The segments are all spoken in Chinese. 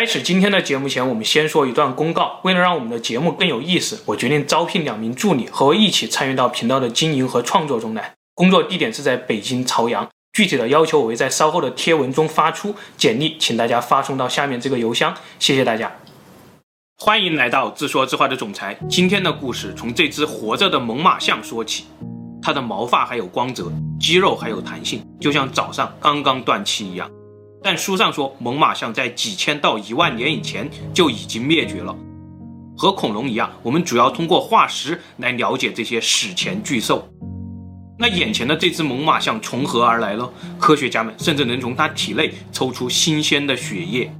开始今天的节目前，我们先说一段公告。为了让我们的节目更有意思，我决定招聘两名助理，和我一起参与到频道的经营和创作中来。工作地点是在北京朝阳，具体的要求我会在稍后的贴文中发出。简历请大家发送到下面这个邮箱。谢谢大家。欢迎来到自说自话的总裁。今天的故事从这只活着的猛犸象说起。它的毛发还有光泽，肌肉还有弹性，就像早上刚刚断气一样。但书上说，猛犸象在几千到一万年以前就已经灭绝了。和恐龙一样，我们主要通过化石来了解这些史前巨兽。那眼前的这只猛犸象从何而来呢？科学家们甚至能从它体内抽出新鲜的血液。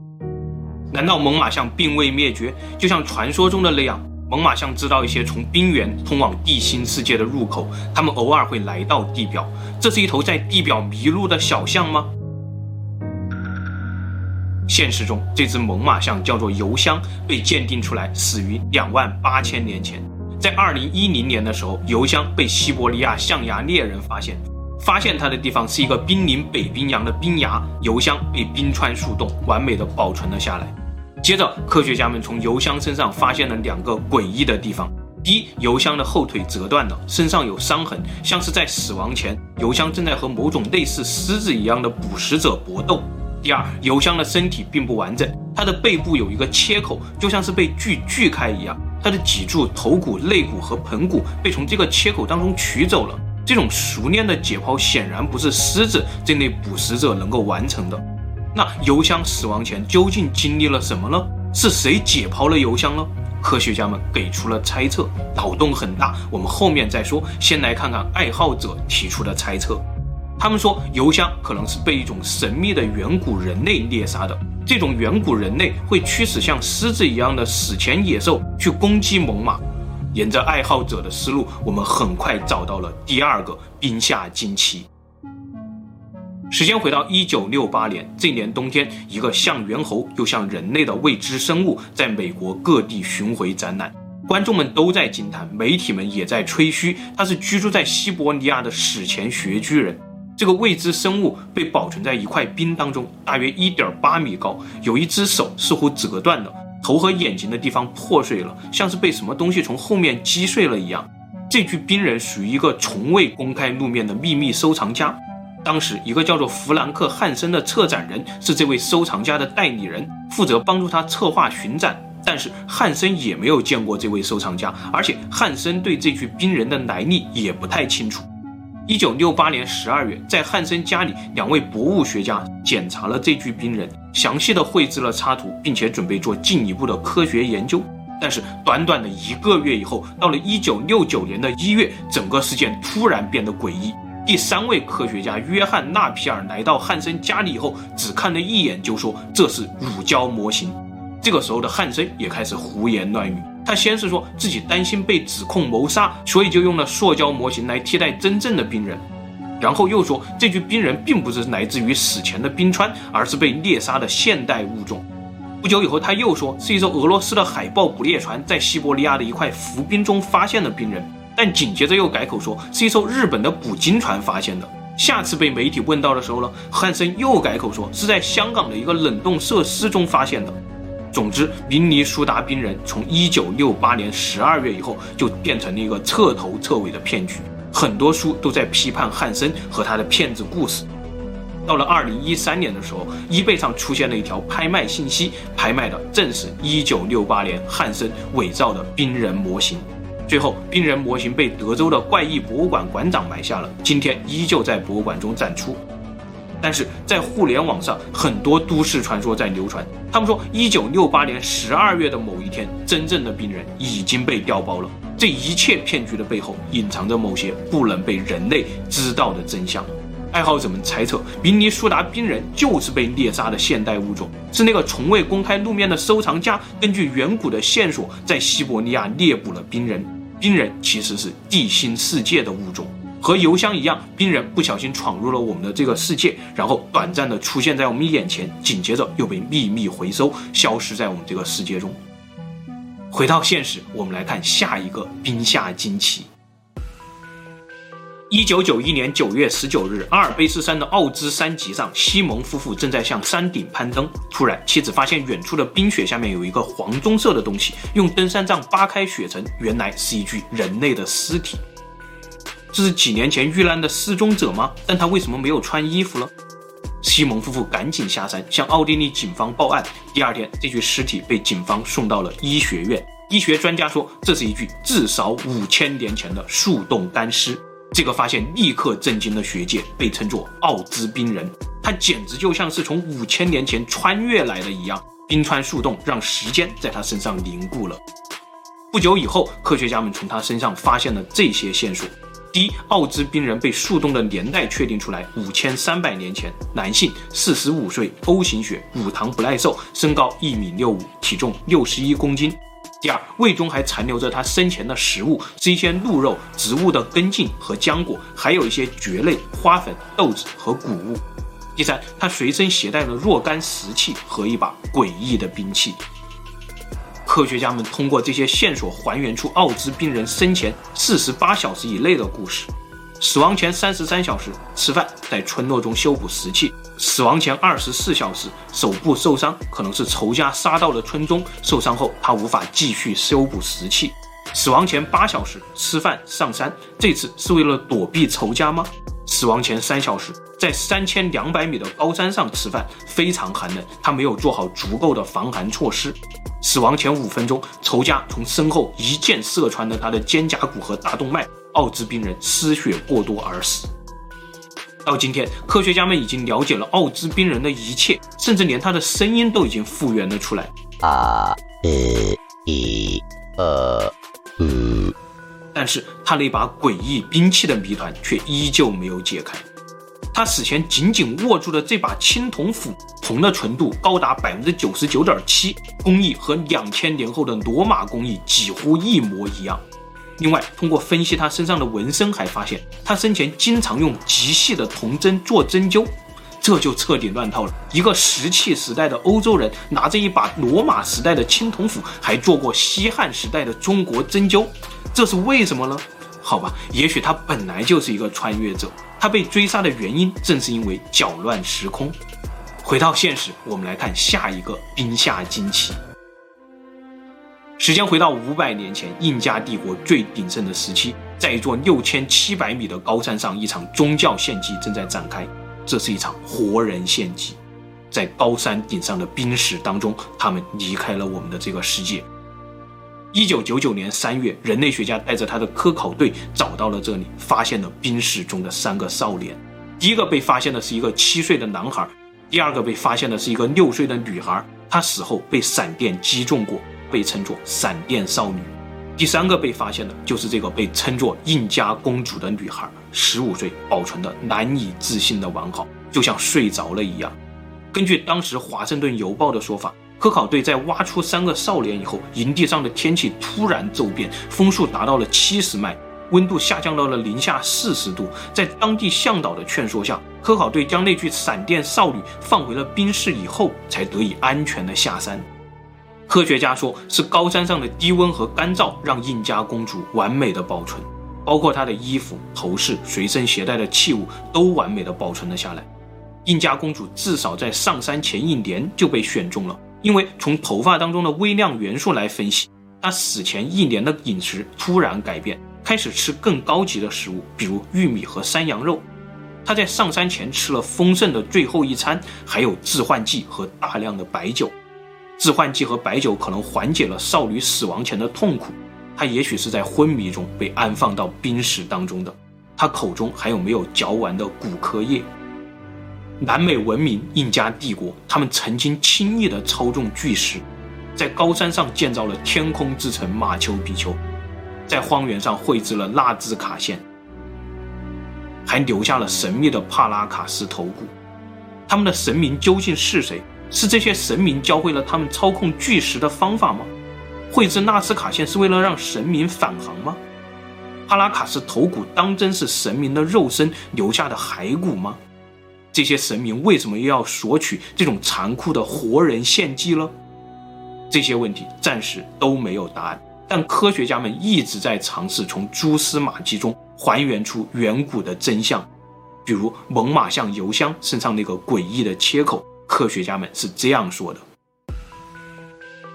难道猛犸象并未灭绝？就像传说中的那样，猛犸象知道一些从冰原通往地心世界的入口，它们偶尔会来到地表。这是一头在地表迷路的小象吗？现实中，这只猛犸象叫做油箱，被鉴定出来死于两万八千年前。在二零一零年的时候，油箱被西伯利亚象牙猎人发现，发现它的地方是一个濒临北冰洋的冰崖，油箱被冰川树洞完美的保存了下来。接着，科学家们从油箱身上发现了两个诡异的地方：第一，油箱的后腿折断了，身上有伤痕，像是在死亡前，油箱正在和某种类似狮子一样的捕食者搏斗。第二，油箱的身体并不完整，它的背部有一个切口，就像是被锯锯开一样。它的脊柱、头骨、肋骨和盆骨被从这个切口当中取走了。这种熟练的解剖显然不是狮子这类捕食者能够完成的。那油箱死亡前究竟经历了什么呢？是谁解剖了油箱呢？科学家们给出了猜测，脑洞很大。我们后面再说，先来看看爱好者提出的猜测。他们说，油箱可能是被一种神秘的远古人类猎杀的。这种远古人类会驱使像狮子一样的史前野兽去攻击猛犸。沿着爱好者的思路，我们很快找到了第二个冰下惊奇。时间回到一九六八年，这年冬天，一个像猿猴又像人类的未知生物在美国各地巡回展览，观众们都在惊叹，媒体们也在吹嘘，它是居住在西伯利亚的史前穴居人。这个未知生物被保存在一块冰当中，大约一点八米高，有一只手似乎折断了，头和眼睛的地方破碎了，像是被什么东西从后面击碎了一样。这具冰人属于一个从未公开露面的秘密收藏家。当时，一个叫做弗兰克·汉森的策展人是这位收藏家的代理人，负责帮助他策划巡展。但是汉森也没有见过这位收藏家，而且汉森对这具冰人的来历也不太清楚。一九六八年十二月，在汉森家里，两位博物学家检查了这具冰人，详细的绘制了插图，并且准备做进一步的科学研究。但是，短短的一个月以后，到了一九六九年的一月，整个事件突然变得诡异。第三位科学家约翰纳皮尔来到汉森家里以后，只看了一眼就说这是乳胶模型。这个时候的汉森也开始胡言乱语。他先是说自己担心被指控谋杀，所以就用了塑胶模型来替代真正的冰人，然后又说这具冰人并不是来自于死前的冰川，而是被猎杀的现代物种。不久以后，他又说是一艘俄罗斯的海豹捕猎船在西伯利亚的一块浮冰中发现了冰人，但紧接着又改口说是一艘日本的捕鲸船发现的。下次被媒体问到的时候呢，汉森又改口说是在香港的一个冷冻设施中发现的。总之，明尼苏达冰人从一九六八年十二月以后就变成了一个彻头彻尾的骗局，很多书都在批判汉森和他的骗子故事。到了二零一三年的时候，eBay 上出现了一条拍卖信息，拍卖的正是一九六八年汉森伪造的冰人模型。最后，冰人模型被德州的怪异博物馆馆长买下了，今天依旧在博物馆中展出。但是在互联网上，很多都市传说在流传。他们说，一九六八年十二月的某一天，真正的冰人已经被调包了。这一切骗局的背后，隐藏着某些不能被人类知道的真相。爱好者们猜测，明尼苏达冰人就是被猎杀的现代物种，是那个从未公开露面的收藏家根据远古的线索，在西伯利亚猎捕了冰人。冰人其实是地心世界的物种。和油箱一样，冰人不小心闯入了我们的这个世界，然后短暂的出现在我们眼前，紧接着又被秘密回收，消失在我们这个世界中。回到现实，我们来看下一个冰下惊奇。一九九一年九月十九日，阿尔卑斯山的奥兹山脊上，西蒙夫妇正在向山顶攀登。突然，妻子发现远处的冰雪下面有一个黄棕色的东西，用登山杖扒开雪层，原来是一具人类的尸体。这是几年前遇难的失踪者吗？但他为什么没有穿衣服了？西蒙夫妇赶紧下山向奥地利警方报案。第二天，这具尸体被警方送到了医学院。医学专家说，这是一具至少五千年前的树洞干尸。这个发现立刻震惊了学界，被称作奥兹冰人。他简直就像是从五千年前穿越来的一样。冰川树洞让时间在他身上凝固了。不久以后，科学家们从他身上发现了这些线索：第一，奥兹冰人被树洞的年代确定出来，五千三百年前，男性，四十五岁，O 型血，乳糖不耐受，身高一米六五，体重六十一公斤。第二，胃中还残留着他生前的食物，是一些鹿肉、植物的根茎和浆果，还有一些蕨类、花粉、豆子和谷物。第三，他随身携带了若干石器和一把诡异的兵器。科学家们通过这些线索还原出奥兹冰人生前四十八小时以内的故事。死亡前三十三小时吃饭，在村落中修补石器；死亡前二十四小时手部受伤，可能是仇家杀到了村中。受伤后他无法继续修补石器。死亡前八小时吃饭上山，这次是为了躲避仇家吗？死亡前三小时在三千两百米的高山上吃饭，非常寒冷，他没有做好足够的防寒措施。死亡前五分钟，仇家从身后一箭射穿了他的肩胛骨和大动脉。奥兹冰人失血过多而死。到今天，科学家们已经了解了奥兹冰人的一切，甚至连他的声音都已经复原了出来。啊，呃，一，呃，嗯。但是他那把诡异兵器的谜团却依旧没有解开。他死前紧紧握住的这把青铜斧，铜的纯度高达百分之九十九点七，工艺和两千年后的罗马工艺几乎一模一样。另外，通过分析他身上的纹身，还发现他生前经常用极细的铜针做针灸，这就彻底乱套了。一个石器时代的欧洲人拿着一把罗马时代的青铜斧，还做过西汉时代的中国针灸，这是为什么呢？好吧，也许他本来就是一个穿越者，他被追杀的原因正是因为搅乱时空。回到现实，我们来看下一个冰下惊奇。时间回到五百年前，印加帝国最鼎盛的时期，在一座六千七百米的高山上，一场宗教献祭正在展开。这是一场活人献祭，在高山顶上的冰石当中，他们离开了我们的这个世界。一九九九年三月，人类学家带着他的科考队找到了这里，发现了冰室中的三个少年。第一个被发现的是一个七岁的男孩，第二个被发现的是一个六岁的女孩，她死后被闪电击中过。被称作闪电少女，第三个被发现的就是这个被称作印加公主的女孩，十五岁，保存的难以置信的完好，就像睡着了一样。根据当时《华盛顿邮报》的说法，科考队在挖出三个少年以后，营地上的天气突然骤变，风速达到了七十迈，温度下降到了零下四十度。在当地向导的劝说下，科考队将那具闪电少女放回了冰室以后，才得以安全的下山。科学家说，是高山上的低温和干燥让印加公主完美的保存，包括她的衣服、头饰、随身携带的器物都完美的保存了下来。印加公主至少在上山前一年就被选中了，因为从头发当中的微量元素来分析，他死前一年的饮食突然改变，开始吃更高级的食物，比如玉米和山羊肉。他在上山前吃了丰盛的最后一餐，还有致幻剂和大量的白酒。致幻剂和白酒可能缓解了少女死亡前的痛苦，她也许是在昏迷中被安放到冰室当中的，她口中还有没有嚼完的骨科液。南美文明印加帝国，他们曾经轻易地操纵巨石，在高山上建造了天空之城马丘比丘，在荒原上绘制了纳兹卡线，还留下了神秘的帕拉卡斯头骨。他们的神明究竟是谁？是这些神明教会了他们操控巨石的方法吗？绘制纳斯卡线是为了让神明返航吗？帕拉卡斯头骨当真是神明的肉身留下的骸骨吗？这些神明为什么又要索取这种残酷的活人献祭呢？这些问题暂时都没有答案，但科学家们一直在尝试从蛛丝马迹中还原出远古的真相，比如猛犸象油箱身上那个诡异的切口，科学家们是这样说的：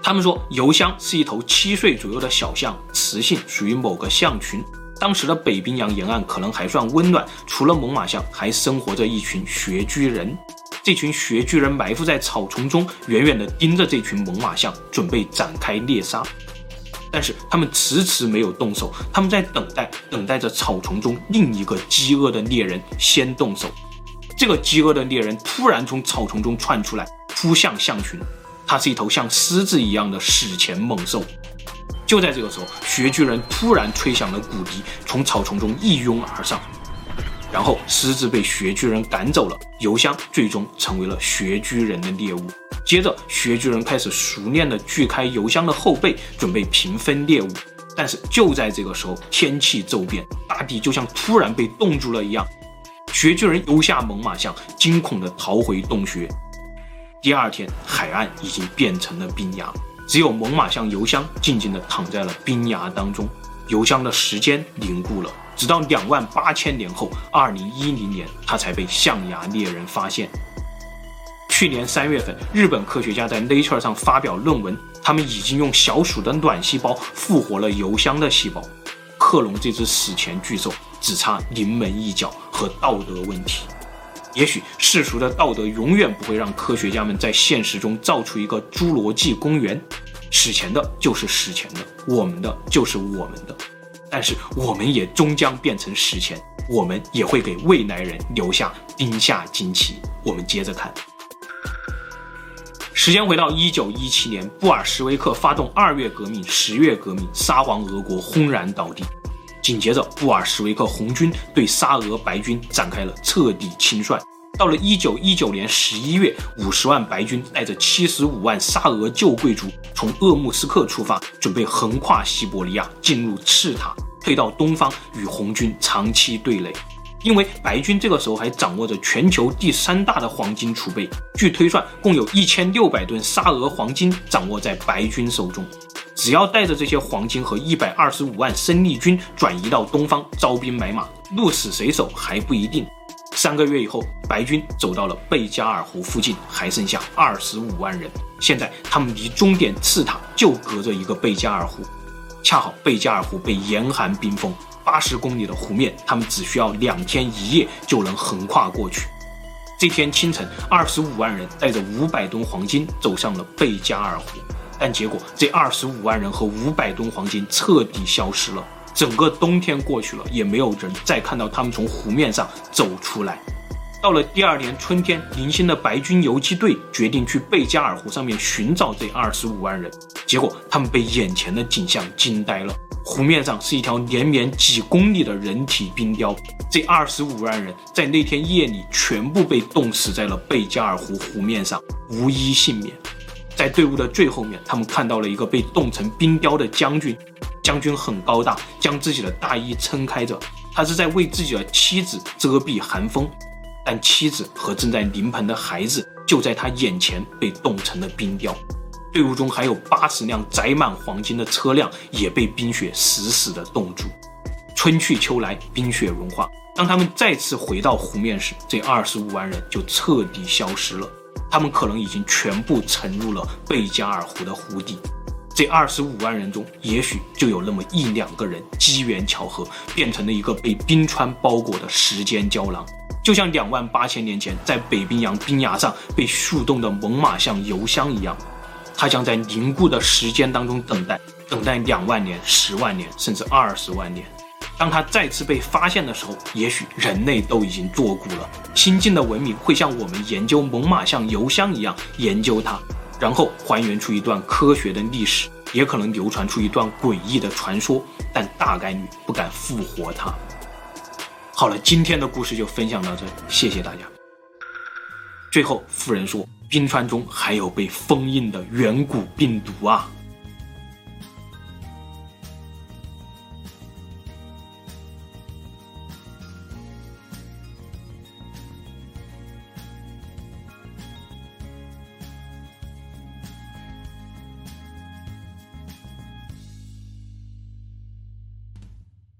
他们说油箱是一头七岁左右的小象，雌性属于某个象群。当时的北冰洋沿岸可能还算温暖，除了猛犸象，还生活着一群穴居人。这群穴居人埋伏在草丛中，远远地盯着这群猛犸象，准备展开猎杀。但是他们迟迟没有动手，他们在等待，等待着草丛中另一个饥饿的猎人先动手。这个饥饿的猎人突然从草丛中窜出来，扑向象群。它是一头像狮子一样的史前猛兽。就在这个时候，穴居人突然吹响了骨笛，从草丛中一拥而上，然后狮子被穴居人赶走了，油箱最终成为了穴居人的猎物。接着，穴居人开始熟练地锯开油箱的后背，准备平分猎物。但是就在这个时候，天气骤变，大地就像突然被冻住了一样。穴居人丢下猛犸象，惊恐地逃回洞穴。第二天，海岸已经变成了冰崖。只有猛犸象油箱静静地躺在了冰崖当中，油箱的时间凝固了，直到两万八千年后，二零一零年，它才被象牙猎人发现。去年三月份，日本科学家在 Nature 上发表论文，他们已经用小鼠的卵细胞复活了油箱的细胞。克隆这只史前巨兽，只差临门一脚和道德问题。也许世俗的道德永远不会让科学家们在现实中造出一个侏罗纪公园，史前的就是史前的，我们的就是我们的，但是我们也终将变成史前，我们也会给未来人留下冰下惊奇。我们接着看，时间回到一九一七年，布尔什维克发动二月革命、十月革命，沙皇俄国轰然倒地。紧接着，布尔什维克红军对沙俄白军展开了彻底清算。到了一九一九年十一月，五十万白军带着七十五万沙俄旧贵族从鄂木斯克出发，准备横跨西伯利亚进入赤塔，退到东方与红军长期对垒。因为白军这个时候还掌握着全球第三大的黄金储备，据推算，共有一千六百吨沙俄黄金掌握在白军手中。只要带着这些黄金和一百二十五万生力军转移到东方，招兵买马，鹿死谁手还不一定。三个月以后，白军走到了贝加尔湖附近，还剩下二十五万人。现在他们离终点赤塔就隔着一个贝加尔湖，恰好贝加尔湖被严寒冰封，八十公里的湖面，他们只需要两天一夜就能横跨过去。这天清晨，二十五万人带着五百吨黄金走上了贝加尔湖。但结果，这二十五万人和五百吨黄金彻底消失了。整个冬天过去了，也没有人再看到他们从湖面上走出来。到了第二年春天，零星的白军游击队决定去贝加尔湖上面寻找这二十五万人。结果，他们被眼前的景象惊呆了。湖面上是一条连绵几公里的人体冰雕，这二十五万人在那天夜里全部被冻死在了贝加尔湖湖面上，无一幸免。在队伍的最后面，他们看到了一个被冻成冰雕的将军。将军很高大，将自己的大衣撑开着，他是在为自己的妻子遮蔽寒风。但妻子和正在临盆的孩子就在他眼前被冻成了冰雕。队伍中还有八十辆载满黄金的车辆也被冰雪死死地冻住。春去秋来，冰雪融化。当他们再次回到湖面时，这二十五万人就彻底消失了。他们可能已经全部沉入了贝加尔湖的湖底，这二十五万人中，也许就有那么一两个人机缘巧合，变成了一个被冰川包裹的时间胶囊，就像两万八千年前在北冰洋冰崖上被速冻的猛犸象油箱一样，它将在凝固的时间当中等待，等待两万年、十万年，甚至二十万年。当它再次被发现的时候，也许人类都已经作古了。新晋的文明会像我们研究猛犸象油箱一样研究它，然后还原出一段科学的历史，也可能流传出一段诡异的传说，但大概率不敢复活它。好了，今天的故事就分享到这里，谢谢大家。最后，富人说，冰川中还有被封印的远古病毒啊！